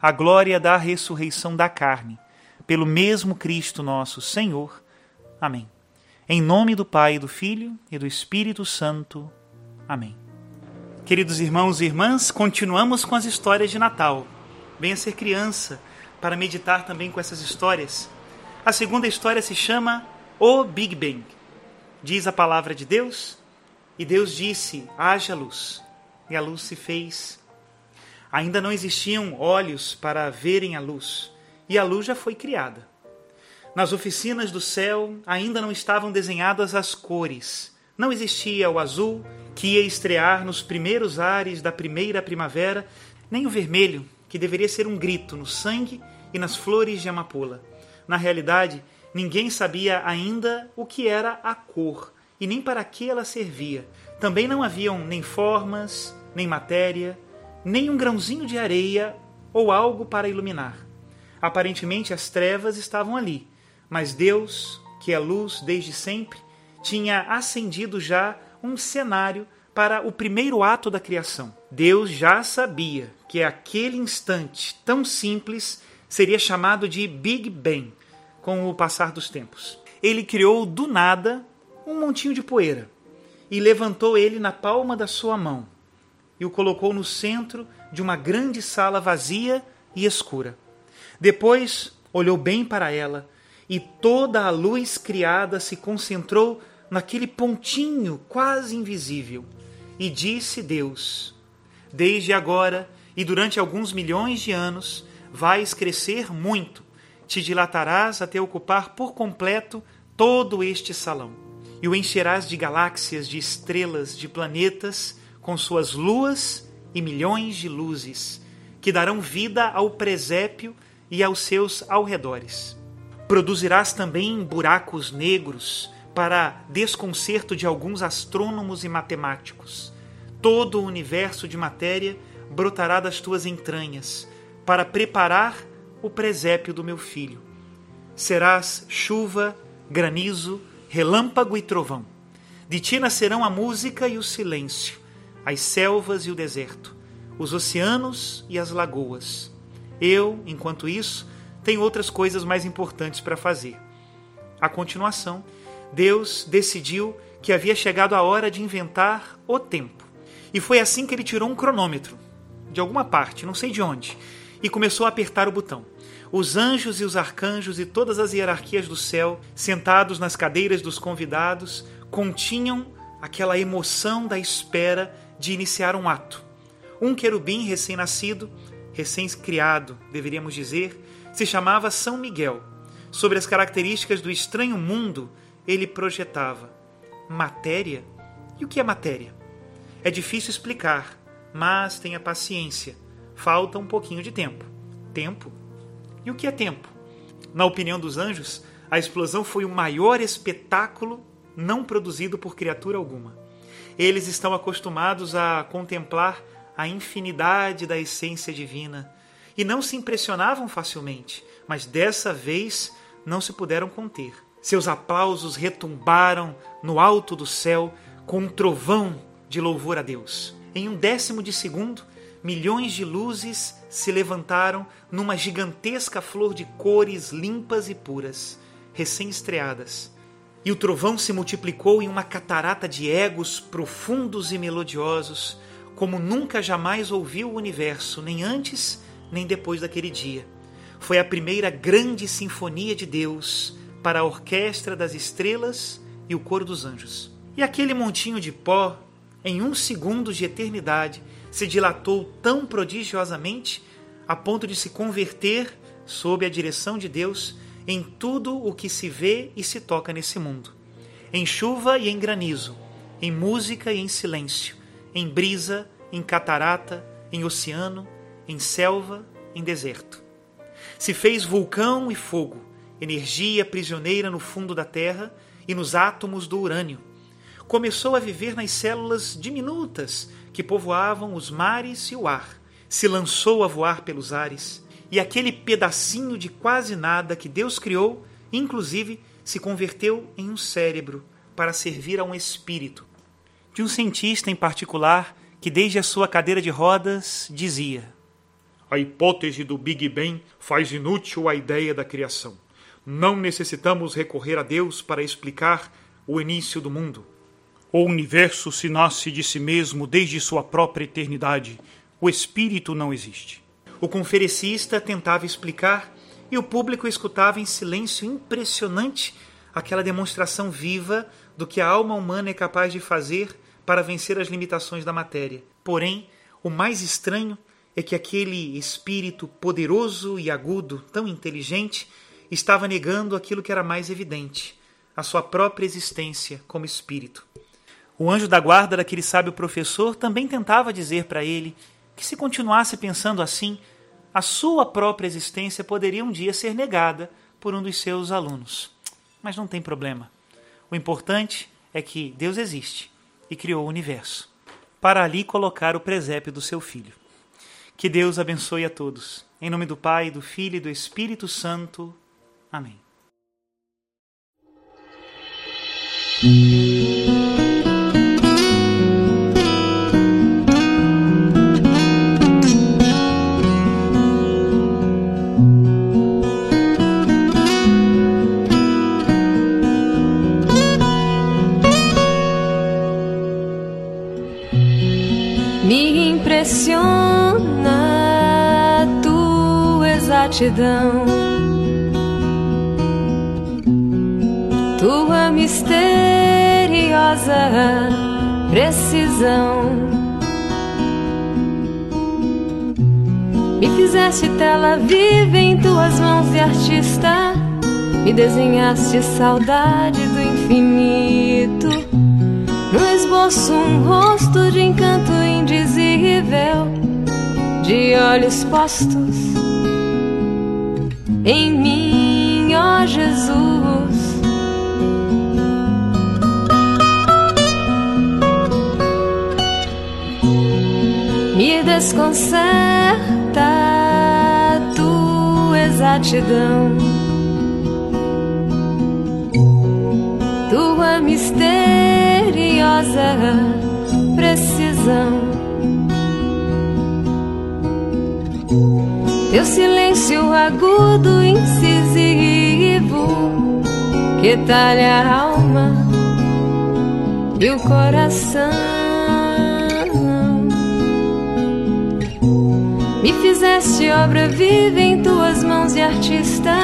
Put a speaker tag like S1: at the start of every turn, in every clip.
S1: a glória da ressurreição da carne, pelo mesmo Cristo nosso Senhor. Amém. Em nome do Pai, do Filho e do Espírito Santo. Amém. Queridos irmãos e irmãs, continuamos com as histórias de Natal. Venha ser criança para meditar também com essas histórias. A segunda história se chama O Big Bang. Diz a palavra de Deus, e Deus disse: haja luz. E a luz se fez Ainda não existiam olhos para verem a luz, e a luz já foi criada. Nas oficinas do céu ainda não estavam desenhadas as cores. Não existia o azul, que ia estrear nos primeiros ares da primeira primavera, nem o vermelho, que deveria ser um grito no sangue e nas flores de amapola. Na realidade, ninguém sabia ainda o que era a cor e nem para que ela servia. Também não haviam nem formas, nem matéria, nem um grãozinho de areia ou algo para iluminar. Aparentemente as trevas estavam ali, mas Deus, que é luz desde sempre, tinha acendido já um cenário para o primeiro ato da criação. Deus já sabia que aquele instante tão simples seria chamado de Big Bang com o passar dos tempos. Ele criou do nada um montinho de poeira e levantou ele na palma da sua mão e o colocou no centro de uma grande sala vazia e escura. Depois olhou bem para ela e toda a luz criada se concentrou naquele pontinho quase invisível. E disse Deus: Desde agora e durante alguns milhões de anos vais crescer muito, te dilatarás até ocupar por completo todo este salão, e o encherás de galáxias, de estrelas, de planetas com suas luas e milhões de luzes, que darão vida ao presépio e aos seus alredores. Produzirás também buracos negros para desconcerto de alguns astrônomos e matemáticos. Todo o universo de matéria brotará das tuas entranhas para preparar o presépio do meu filho. Serás chuva, granizo, relâmpago e trovão. De ti nascerão a música e o silêncio as selvas e o deserto, os oceanos e as lagoas. Eu, enquanto isso, tenho outras coisas mais importantes para fazer. A continuação, Deus decidiu que havia chegado a hora de inventar o tempo. E foi assim que ele tirou um cronômetro, de alguma parte, não sei de onde, e começou a apertar o botão. Os anjos e os arcanjos e todas as hierarquias do céu, sentados nas cadeiras dos convidados, continham aquela emoção da espera de iniciar um ato. Um querubim recém-nascido, recém-criado, deveríamos dizer, se chamava São Miguel. Sobre as características do estranho mundo, ele projetava matéria. E o que é matéria? É difícil explicar, mas tenha paciência. Falta um pouquinho de tempo. Tempo? E o que é tempo? Na opinião dos anjos, a explosão foi o maior espetáculo não produzido por criatura alguma. Eles estão acostumados a contemplar a infinidade da essência divina e não se impressionavam facilmente, mas dessa vez não se puderam conter. Seus aplausos retumbaram no alto do céu com um trovão de louvor a Deus. Em um décimo de segundo, milhões de luzes se levantaram numa gigantesca flor de cores limpas e puras, recém-estreadas. E o trovão se multiplicou em uma catarata de egos profundos e melodiosos, como nunca jamais ouviu o universo, nem antes nem depois daquele dia. Foi a primeira grande sinfonia de Deus para a orquestra das estrelas e o coro dos anjos. E aquele montinho de pó, em um segundo de eternidade, se dilatou tão prodigiosamente a ponto de se converter, sob a direção de Deus, em tudo o que se vê e se toca nesse mundo. Em chuva e em granizo, em música e em silêncio, em brisa, em catarata, em oceano, em selva, em deserto. Se fez vulcão e fogo, energia prisioneira no fundo da terra e nos átomos do urânio. Começou a viver nas células diminutas que povoavam os mares e o ar. Se lançou a voar pelos ares, e aquele pedacinho de quase nada que Deus criou, inclusive, se converteu em um cérebro para servir a um espírito. De um cientista em particular que, desde a sua cadeira de rodas, dizia:
S2: A hipótese do Big Bang faz inútil a ideia da criação. Não necessitamos recorrer a Deus para explicar o início do mundo. O universo se nasce de si mesmo desde sua própria eternidade. O espírito não existe.
S1: O conferencista tentava explicar e o público escutava em silêncio impressionante aquela demonstração viva do que a alma humana é capaz de fazer para vencer as limitações da matéria. Porém, o mais estranho é que aquele espírito poderoso e agudo, tão inteligente, estava negando aquilo que era mais evidente, a sua própria existência como espírito. O anjo da guarda daquele sábio professor também tentava dizer para ele que, se continuasse pensando assim, a sua própria existência poderia um dia ser negada por um dos seus alunos. Mas não tem problema. O importante é que Deus existe e criou o universo para ali colocar o presépio do seu filho. Que Deus abençoe a todos. Em nome do Pai, do Filho e do Espírito Santo. Amém.
S3: Tua misteriosa precisão. Me fizeste tela viva em tuas mãos de artista, me desenhaste saudade do infinito. No esboço, um rosto de encanto indizível, de olhos postos em mim, ó Jesus. me desconcerta tua exatidão, tua misteriosa precisão. Agudo, incisivo, que talha a alma e o coração. Me fizeste obra viva em tuas mãos de artista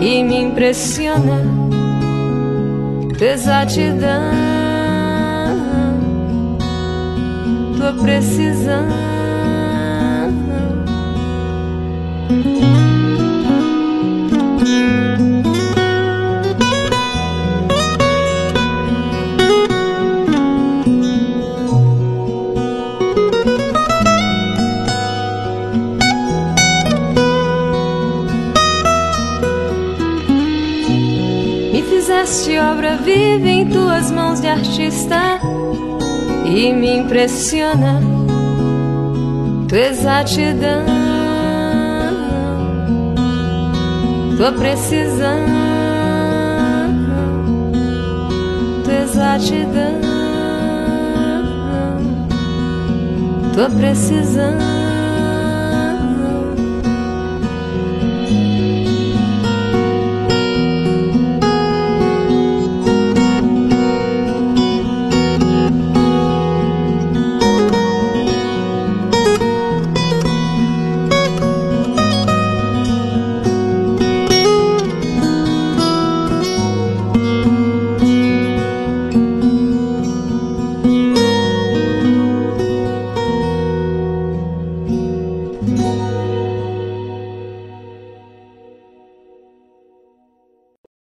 S3: e me impressiona tua exatidão, tua precisão. Fizeste obra viva em tuas mãos de artista e me impressiona tua exatidão, tua precisão, tua exatidão, tua precisão.